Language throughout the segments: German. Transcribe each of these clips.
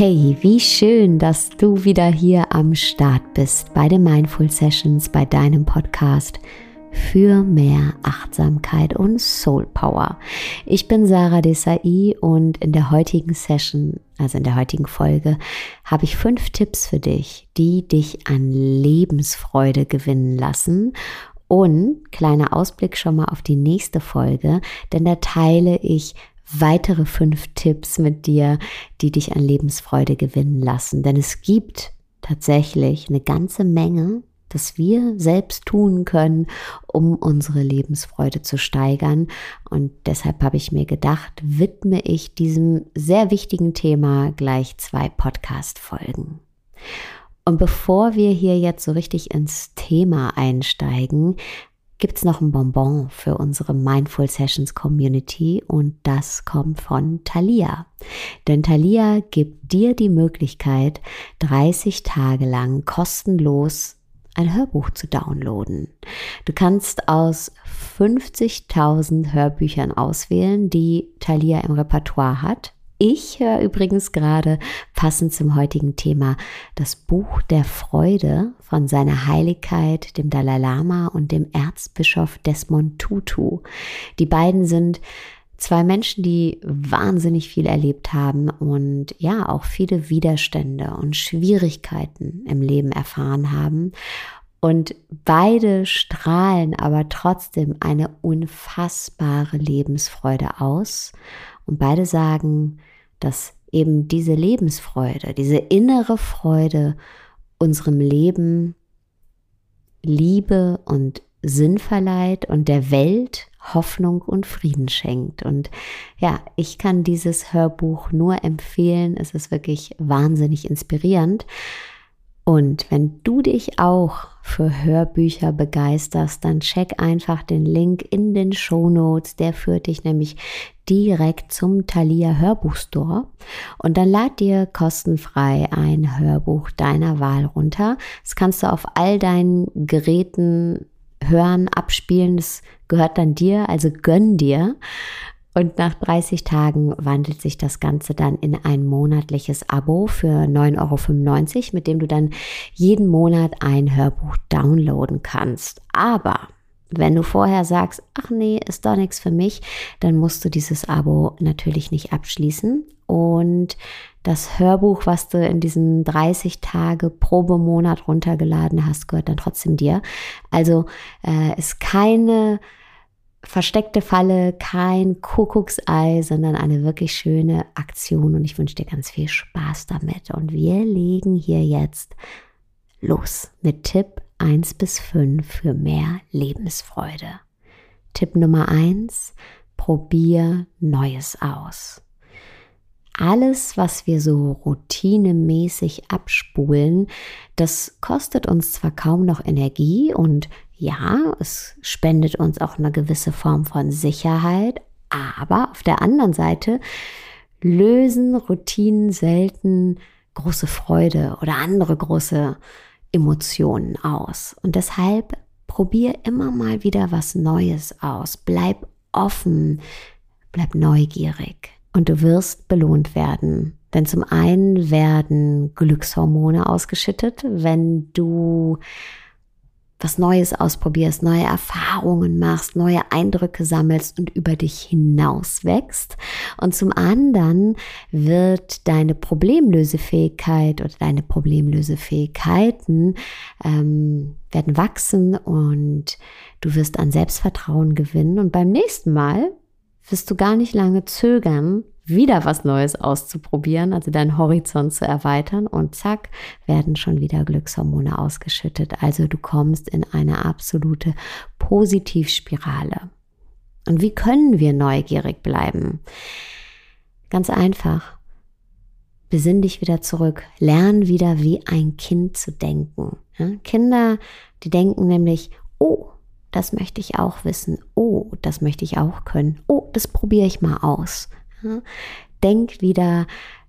Hey, wie schön, dass du wieder hier am Start bist bei den Mindful Sessions, bei deinem Podcast für mehr Achtsamkeit und Soul Power. Ich bin Sarah Desai und in der heutigen Session, also in der heutigen Folge, habe ich fünf Tipps für dich, die dich an Lebensfreude gewinnen lassen und kleiner Ausblick schon mal auf die nächste Folge, denn da teile ich weitere fünf Tipps mit dir, die dich an Lebensfreude gewinnen lassen. Denn es gibt tatsächlich eine ganze Menge, das wir selbst tun können, um unsere Lebensfreude zu steigern. Und deshalb habe ich mir gedacht, widme ich diesem sehr wichtigen Thema gleich zwei Podcast-Folgen. Und bevor wir hier jetzt so richtig ins Thema einsteigen, gibt es noch ein Bonbon für unsere Mindful Sessions Community und das kommt von Thalia. Denn Thalia gibt dir die Möglichkeit, 30 Tage lang kostenlos ein Hörbuch zu downloaden. Du kannst aus 50.000 Hörbüchern auswählen, die Thalia im Repertoire hat. Ich höre übrigens gerade passend zum heutigen Thema das Buch der Freude von seiner Heiligkeit, dem Dalai Lama und dem Erzbischof Desmond Tutu. Die beiden sind zwei Menschen, die wahnsinnig viel erlebt haben und ja auch viele Widerstände und Schwierigkeiten im Leben erfahren haben. Und beide strahlen aber trotzdem eine unfassbare Lebensfreude aus. Und beide sagen, dass eben diese Lebensfreude, diese innere Freude unserem Leben Liebe und Sinn verleiht und der Welt Hoffnung und Frieden schenkt. Und ja, ich kann dieses Hörbuch nur empfehlen. Es ist wirklich wahnsinnig inspirierend. Und wenn du dich auch für Hörbücher begeisterst, dann check einfach den Link in den Show Notes. Der führt dich nämlich direkt zum Thalia Hörbuchstore und dann lad dir kostenfrei ein Hörbuch deiner Wahl runter. Das kannst du auf all deinen Geräten hören, abspielen. Das gehört dann dir, also gönn dir. Und nach 30 Tagen wandelt sich das Ganze dann in ein monatliches Abo für 9,95 Euro, mit dem du dann jeden Monat ein Hörbuch downloaden kannst. Aber wenn du vorher sagst, ach nee, ist doch nichts für mich, dann musst du dieses Abo natürlich nicht abschließen. Und das Hörbuch, was du in diesen 30 Tage Probemonat runtergeladen hast, gehört dann trotzdem dir. Also äh, ist keine versteckte Falle, kein Kuckucksei, sondern eine wirklich schöne Aktion und ich wünsche dir ganz viel Spaß damit. Und wir legen hier jetzt los mit Tipp 1 bis 5 für mehr Lebensfreude. Tipp Nummer 1, probier Neues aus. Alles, was wir so routinemäßig abspulen, das kostet uns zwar kaum noch Energie und ja, es spendet uns auch eine gewisse Form von Sicherheit, aber auf der anderen Seite lösen Routinen selten große Freude oder andere große Emotionen aus. Und deshalb probier immer mal wieder was Neues aus. Bleib offen, bleib neugierig und du wirst belohnt werden. Denn zum einen werden Glückshormone ausgeschüttet, wenn du was Neues ausprobierst, neue Erfahrungen machst, neue Eindrücke sammelst und über dich hinaus wächst. Und zum anderen wird deine Problemlösefähigkeit oder deine Problemlösefähigkeiten ähm, werden wachsen und du wirst an Selbstvertrauen gewinnen. Und beim nächsten Mal wirst du gar nicht lange zögern, wieder was Neues auszuprobieren, also deinen Horizont zu erweitern und zack, werden schon wieder Glückshormone ausgeschüttet. Also du kommst in eine absolute Positivspirale. Und wie können wir neugierig bleiben? Ganz einfach. Besinn dich wieder zurück. Lern wieder wie ein Kind zu denken. Ja? Kinder, die denken nämlich, oh, das möchte ich auch wissen. Oh, das möchte ich auch können. Oh, das probiere ich mal aus. Denk wieder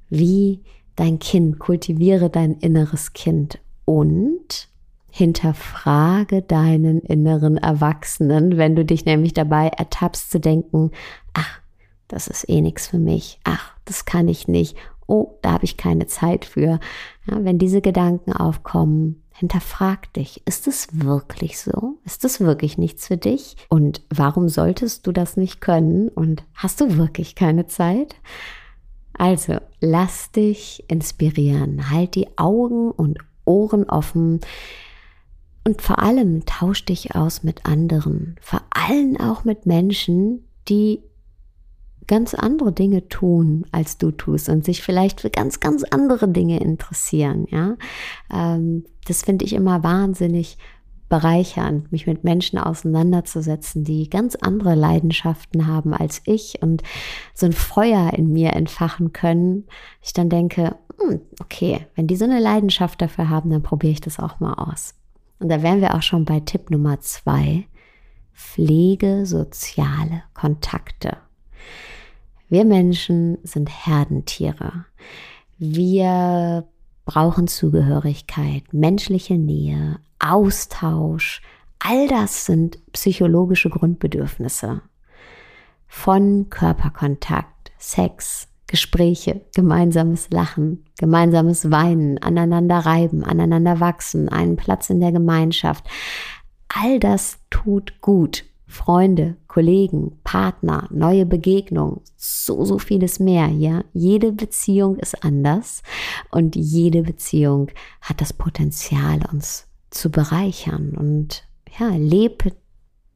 wie dein Kind, kultiviere dein inneres Kind und hinterfrage deinen inneren Erwachsenen, wenn du dich nämlich dabei ertappst zu denken, ach, das ist eh nichts für mich, ach, das kann ich nicht oh, da habe ich keine Zeit für. Ja, wenn diese Gedanken aufkommen, hinterfrag dich, ist es wirklich so? Ist es wirklich nichts für dich? Und warum solltest du das nicht können? Und hast du wirklich keine Zeit? Also, lass dich inspirieren, halt die Augen und Ohren offen und vor allem tausch dich aus mit anderen, vor allem auch mit Menschen, die ganz andere Dinge tun, als du tust und sich vielleicht für ganz, ganz andere Dinge interessieren. Ja, ähm, das finde ich immer wahnsinnig bereichernd, mich mit Menschen auseinanderzusetzen, die ganz andere Leidenschaften haben als ich und so ein Feuer in mir entfachen können. Ich dann denke, hm, okay, wenn die so eine Leidenschaft dafür haben, dann probiere ich das auch mal aus. Und da wären wir auch schon bei Tipp Nummer zwei. Pflege soziale Kontakte. Wir Menschen sind Herdentiere. Wir brauchen Zugehörigkeit, menschliche Nähe, Austausch. All das sind psychologische Grundbedürfnisse. Von Körperkontakt, Sex, Gespräche, gemeinsames Lachen, gemeinsames Weinen, aneinander reiben, aneinander wachsen, einen Platz in der Gemeinschaft. All das tut gut Freunde, Kollegen, Partner, neue Begegnungen, so, so vieles mehr, ja. Jede Beziehung ist anders und jede Beziehung hat das Potenzial, uns zu bereichern und ja, lebe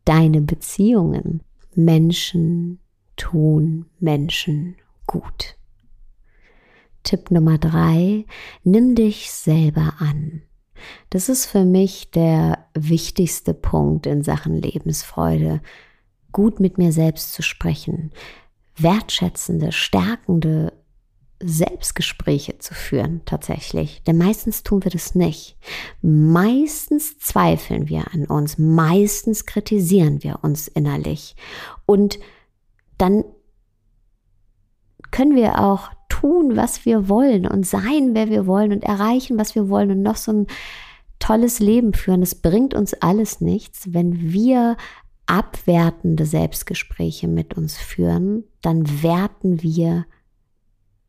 deine Beziehungen. Menschen tun Menschen gut. Tipp Nummer drei, nimm dich selber an. Das ist für mich der wichtigste Punkt in Sachen Lebensfreude, gut mit mir selbst zu sprechen, wertschätzende, stärkende Selbstgespräche zu führen, tatsächlich. Denn meistens tun wir das nicht. Meistens zweifeln wir an uns, meistens kritisieren wir uns innerlich. Und dann können wir auch tun, was wir wollen und sein, wer wir wollen und erreichen, was wir wollen und noch so ein tolles Leben führen. Es bringt uns alles nichts, wenn wir abwertende Selbstgespräche mit uns führen, dann werten wir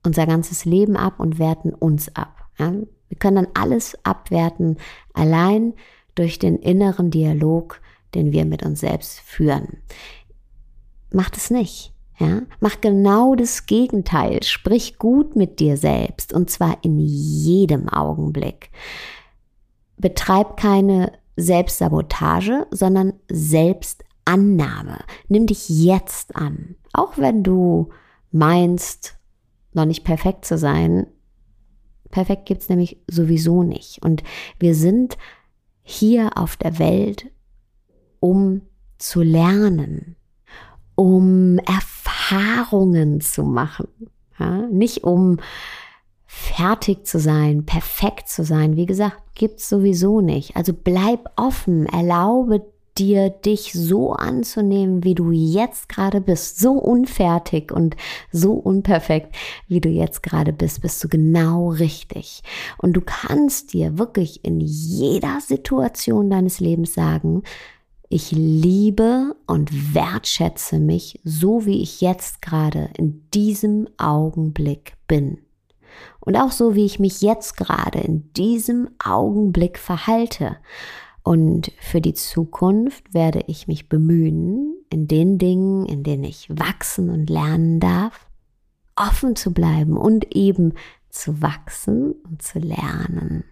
unser ganzes Leben ab und werten uns ab. Ja? Wir können dann alles abwerten, allein durch den inneren Dialog, den wir mit uns selbst führen. Macht es nicht. Ja, mach genau das Gegenteil. Sprich gut mit dir selbst und zwar in jedem Augenblick. Betreib keine Selbstsabotage, sondern Selbstannahme. Nimm dich jetzt an. Auch wenn du meinst, noch nicht perfekt zu sein. Perfekt gibt's nämlich sowieso nicht. Und wir sind hier auf der Welt, um zu lernen, um Erfahrungen zu machen. Ja? Nicht um fertig zu sein, perfekt zu sein. Wie gesagt, gibt's sowieso nicht. Also bleib offen, erlaube dir, dich so anzunehmen, wie du jetzt gerade bist. So unfertig und so unperfekt, wie du jetzt gerade bist, bist du genau richtig. Und du kannst dir wirklich in jeder Situation deines Lebens sagen, ich liebe und wertschätze mich so, wie ich jetzt gerade in diesem Augenblick bin. Und auch so, wie ich mich jetzt gerade in diesem Augenblick verhalte. Und für die Zukunft werde ich mich bemühen, in den Dingen, in denen ich wachsen und lernen darf, offen zu bleiben und eben zu wachsen und zu lernen.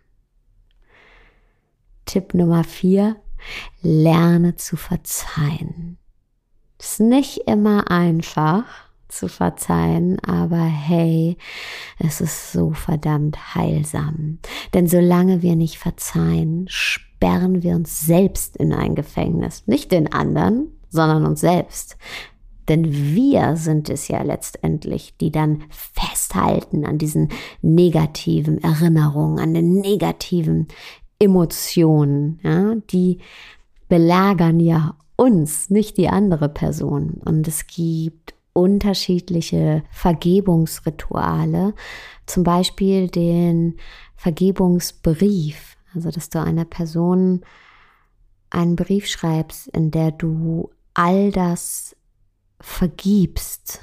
Tipp Nummer vier, lerne zu verzeihen. Ist nicht immer einfach zu verzeihen, aber hey, es ist so verdammt heilsam. Denn solange wir nicht verzeihen, sperren wir uns selbst in ein Gefängnis. Nicht den anderen, sondern uns selbst. Denn wir sind es ja letztendlich, die dann festhalten an diesen negativen Erinnerungen, an den negativen Emotionen, ja, die belagern ja uns, nicht die andere Person. Und es gibt unterschiedliche Vergebungsrituale, zum Beispiel den Vergebungsbrief, also dass du einer Person einen Brief schreibst, in der du all das vergibst,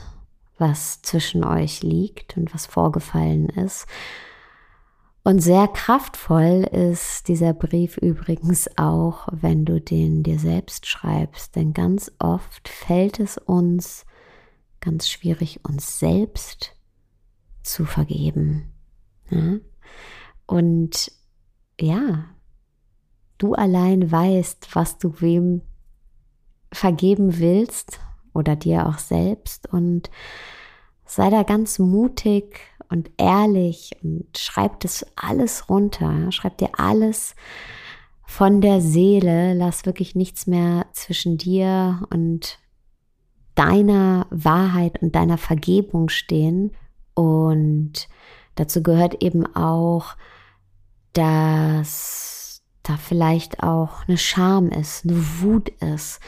was zwischen euch liegt und was vorgefallen ist. Und sehr kraftvoll ist dieser Brief übrigens auch, wenn du den dir selbst schreibst, denn ganz oft fällt es uns ganz schwierig, uns selbst zu vergeben. Ja? Und ja, du allein weißt, was du wem vergeben willst oder dir auch selbst und sei da ganz mutig und ehrlich und schreib das alles runter, schreib dir alles von der Seele, lass wirklich nichts mehr zwischen dir und deiner Wahrheit und deiner Vergebung stehen. Und dazu gehört eben auch, dass da vielleicht auch eine Scham ist, eine Wut ist,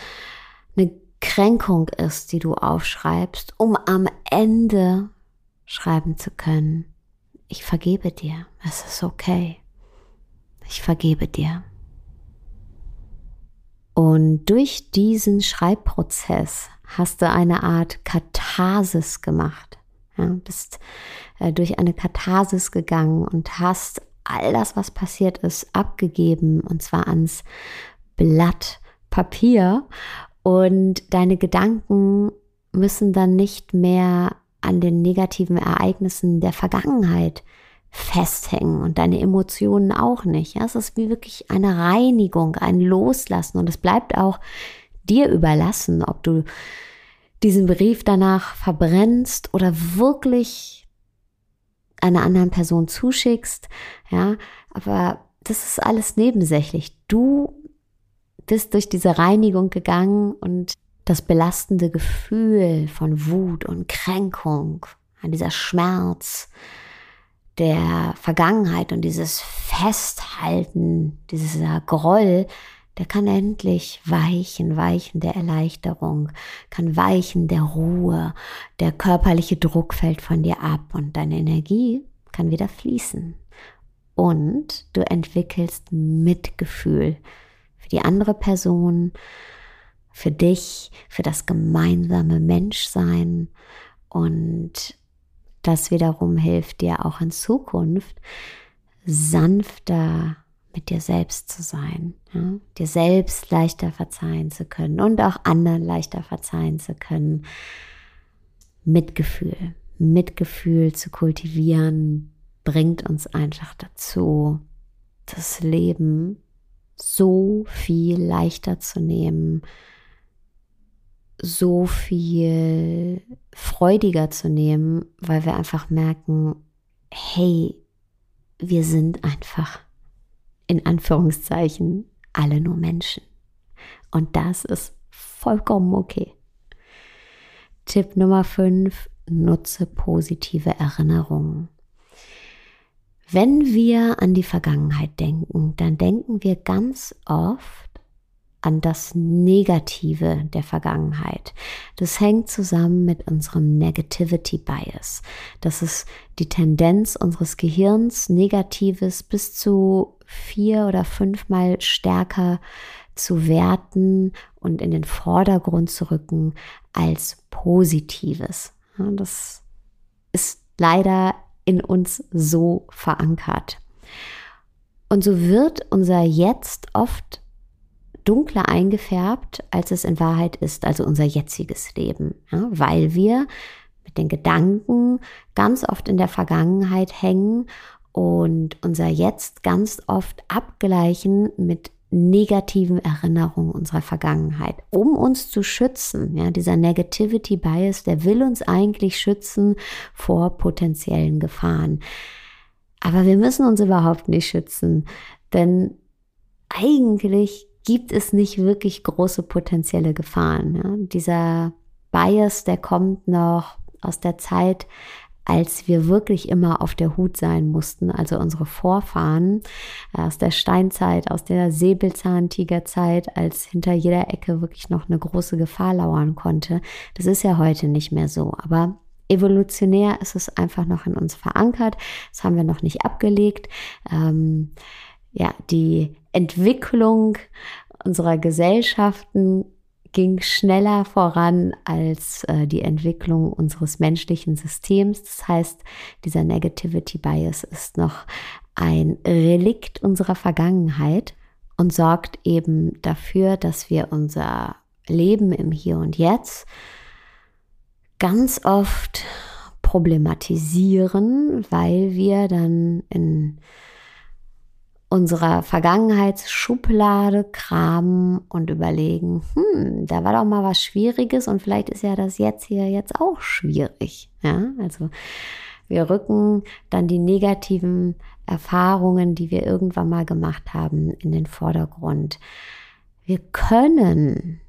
eine Kränkung ist, die du aufschreibst, um am Ende schreiben zu können, ich vergebe dir, es ist okay, ich vergebe dir. Und durch diesen Schreibprozess hast du eine Art Katharsis gemacht. Ja, bist äh, durch eine Katharsis gegangen und hast all das, was passiert ist, abgegeben und zwar ans Blatt Papier und deine Gedanken müssen dann nicht mehr an den negativen Ereignissen der Vergangenheit festhängen und deine Emotionen auch nicht. Ja, es ist wie wirklich eine Reinigung, ein Loslassen und es bleibt auch dir überlassen, ob du diesen Brief danach verbrennst oder wirklich einer anderen Person zuschickst. Ja, aber das ist alles nebensächlich. Du bist durch diese Reinigung gegangen und das belastende Gefühl von Wut und Kränkung, dieser Schmerz der Vergangenheit und dieses Festhalten, dieser Groll, der kann endlich weichen, weichen der Erleichterung, kann weichen der Ruhe, der körperliche Druck fällt von dir ab und deine Energie kann wieder fließen. Und du entwickelst Mitgefühl die andere Person, für dich, für das gemeinsame Menschsein. Und das wiederum hilft dir auch in Zukunft sanfter mit dir selbst zu sein, ja? dir selbst leichter verzeihen zu können und auch anderen leichter verzeihen zu können. Mitgefühl, Mitgefühl zu kultivieren, bringt uns einfach dazu, das Leben so viel leichter zu nehmen, so viel freudiger zu nehmen, weil wir einfach merken, hey, wir sind einfach in Anführungszeichen alle nur Menschen. Und das ist vollkommen okay. Tipp Nummer 5, nutze positive Erinnerungen. Wenn wir an die Vergangenheit denken, dann denken wir ganz oft an das Negative der Vergangenheit. Das hängt zusammen mit unserem Negativity Bias. Das ist die Tendenz unseres Gehirns, Negatives bis zu vier oder fünfmal stärker zu werten und in den Vordergrund zu rücken als Positives. Das ist leider in uns so verankert. Und so wird unser Jetzt oft dunkler eingefärbt, als es in Wahrheit ist, also unser jetziges Leben, ja, weil wir mit den Gedanken ganz oft in der Vergangenheit hängen und unser Jetzt ganz oft abgleichen mit negativen Erinnerungen unserer Vergangenheit, um uns zu schützen. Ja, dieser Negativity Bias, der will uns eigentlich schützen vor potenziellen Gefahren. Aber wir müssen uns überhaupt nicht schützen, denn eigentlich gibt es nicht wirklich große potenzielle Gefahren. Ja. Dieser Bias, der kommt noch aus der Zeit, als wir wirklich immer auf der Hut sein mussten, also unsere Vorfahren äh, aus der Steinzeit, aus der Säbelzahntigerzeit, als hinter jeder Ecke wirklich noch eine große Gefahr lauern konnte. Das ist ja heute nicht mehr so, aber evolutionär ist es einfach noch in uns verankert. Das haben wir noch nicht abgelegt. Ähm, ja, die Entwicklung unserer Gesellschaften ging schneller voran als äh, die Entwicklung unseres menschlichen Systems. Das heißt, dieser Negativity Bias ist noch ein Relikt unserer Vergangenheit und sorgt eben dafür, dass wir unser Leben im Hier und Jetzt ganz oft problematisieren, weil wir dann in unserer Vergangenheitsschublade kramen und überlegen, hm, da war doch mal was Schwieriges und vielleicht ist ja das jetzt hier jetzt auch schwierig. Ja, also wir rücken dann die negativen Erfahrungen, die wir irgendwann mal gemacht haben, in den Vordergrund. Wir können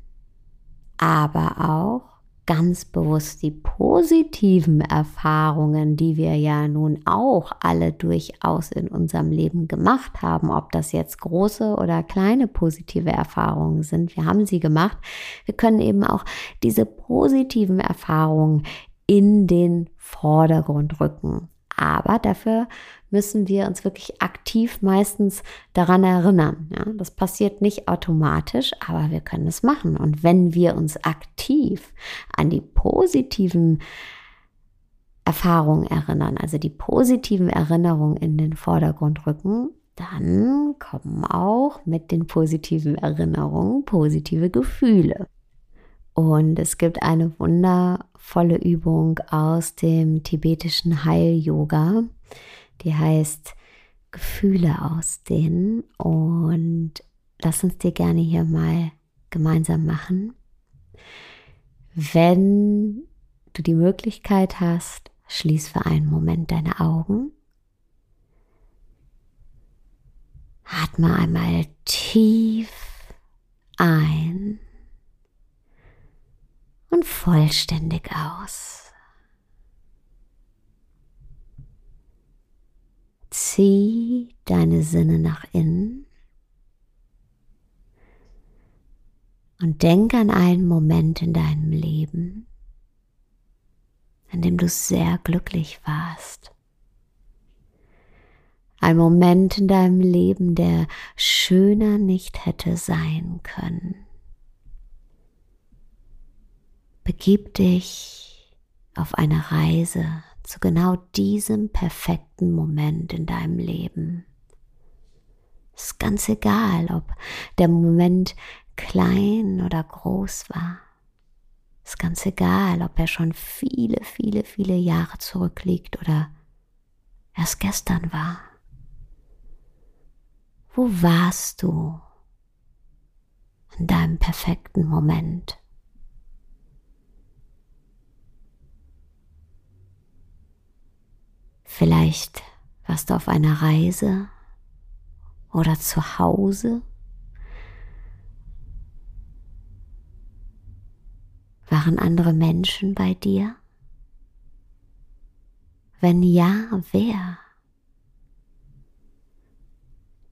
aber auch ganz bewusst die positiven Erfahrungen, die wir ja nun auch alle durchaus in unserem Leben gemacht haben, ob das jetzt große oder kleine positive Erfahrungen sind, wir haben sie gemacht. Wir können eben auch diese positiven Erfahrungen in den Vordergrund rücken. Aber dafür müssen wir uns wirklich aktiv meistens daran erinnern. Ja, das passiert nicht automatisch, aber wir können es machen. Und wenn wir uns aktiv an die positiven Erfahrungen erinnern, also die positiven Erinnerungen in den Vordergrund rücken, dann kommen auch mit den positiven Erinnerungen positive Gefühle. Und es gibt eine wundervolle Übung aus dem tibetischen Heil-Yoga, die heißt Gefühle ausdehnen. Und lass uns dir gerne hier mal gemeinsam machen. Wenn du die Möglichkeit hast, schließ für einen Moment deine Augen. Atme einmal tief ein und vollständig aus. Zieh deine Sinne nach innen und denk an einen Moment in deinem Leben, an dem du sehr glücklich warst. Ein Moment in deinem Leben, der schöner nicht hätte sein können. Begib dich auf eine Reise zu genau diesem perfekten Moment in deinem Leben. Es ist ganz egal, ob der Moment klein oder groß war. Es ist ganz egal, ob er schon viele, viele, viele Jahre zurückliegt oder erst gestern war. Wo warst du in deinem perfekten Moment? Vielleicht warst du auf einer Reise oder zu Hause. Waren andere Menschen bei dir? Wenn ja, wer?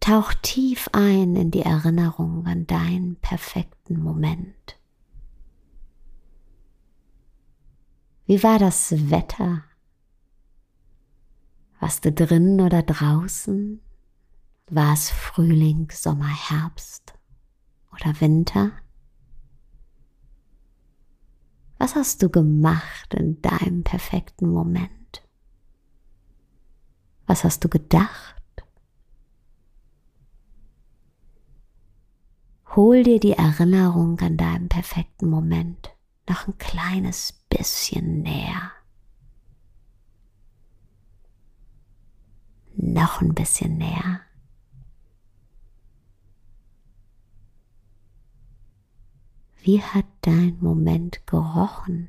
Tauch tief ein in die Erinnerung an deinen perfekten Moment. Wie war das Wetter warst du drinnen oder draußen? War es Frühling, Sommer, Herbst oder Winter? Was hast du gemacht in deinem perfekten Moment? Was hast du gedacht? Hol dir die Erinnerung an deinem perfekten Moment noch ein kleines bisschen näher. Noch ein bisschen näher. Wie hat dein Moment gerochen?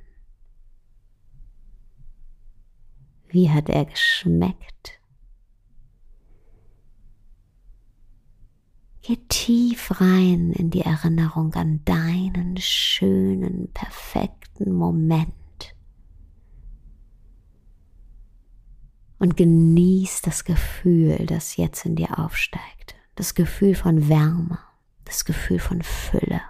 Wie hat er geschmeckt? Geh tief rein in die Erinnerung an deinen schönen, perfekten Moment. Und genieß das Gefühl, das jetzt in dir aufsteigt. Das Gefühl von Wärme, das Gefühl von Fülle.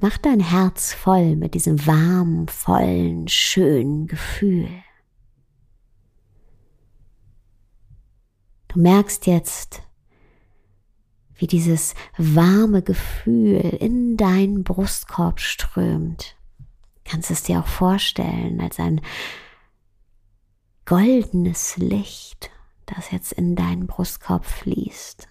Mach dein Herz voll mit diesem warmen, vollen, schönen Gefühl. Du merkst jetzt, wie dieses warme Gefühl in deinen Brustkorb strömt. Kannst es dir auch vorstellen als ein goldenes Licht, das jetzt in deinen Brustkorb fließt.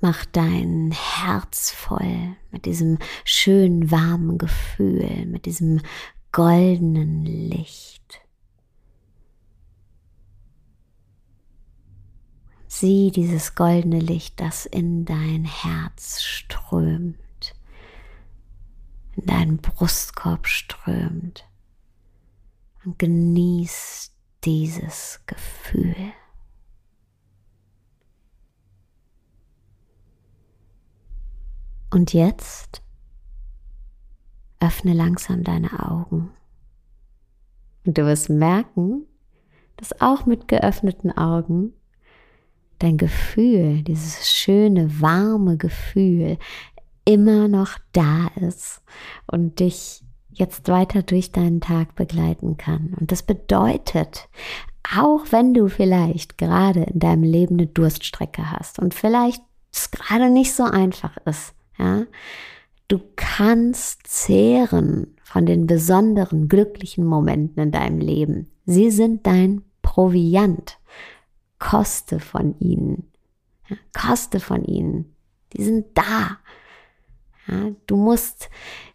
Mach dein Herz voll mit diesem schönen warmen Gefühl, mit diesem goldenen Licht. Sieh dieses goldene Licht, das in dein Herz strömt, in deinen Brustkorb strömt und genieß dieses Gefühl. Und jetzt öffne langsam deine Augen. Und du wirst merken, dass auch mit geöffneten Augen dein Gefühl, dieses schöne, warme Gefühl immer noch da ist und dich jetzt weiter durch deinen Tag begleiten kann. Und das bedeutet, auch wenn du vielleicht gerade in deinem Leben eine Durststrecke hast und vielleicht es gerade nicht so einfach ist, ja? Du kannst zehren von den besonderen glücklichen Momenten in deinem Leben. Sie sind dein Proviant. Koste von ihnen. Ja, koste von ihnen. Die sind da. Ja, du musst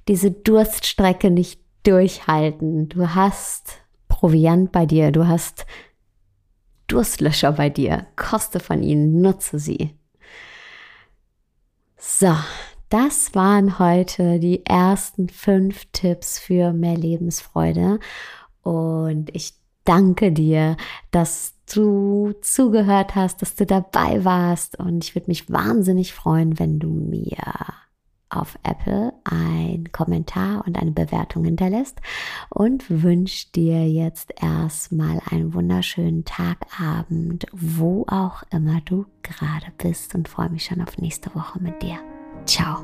diese Durststrecke nicht durchhalten. Du hast Proviant bei dir. Du hast Durstlöscher bei dir. Koste von ihnen. Nutze sie. So, das waren heute die ersten fünf Tipps für mehr Lebensfreude. Und ich danke dir, dass du zugehört hast, dass du dabei warst. Und ich würde mich wahnsinnig freuen, wenn du mir auf Apple ein Kommentar und eine Bewertung hinterlässt und wünsche dir jetzt erstmal einen wunderschönen Tagabend, wo auch immer du gerade bist und freue mich schon auf nächste Woche mit dir. Ciao.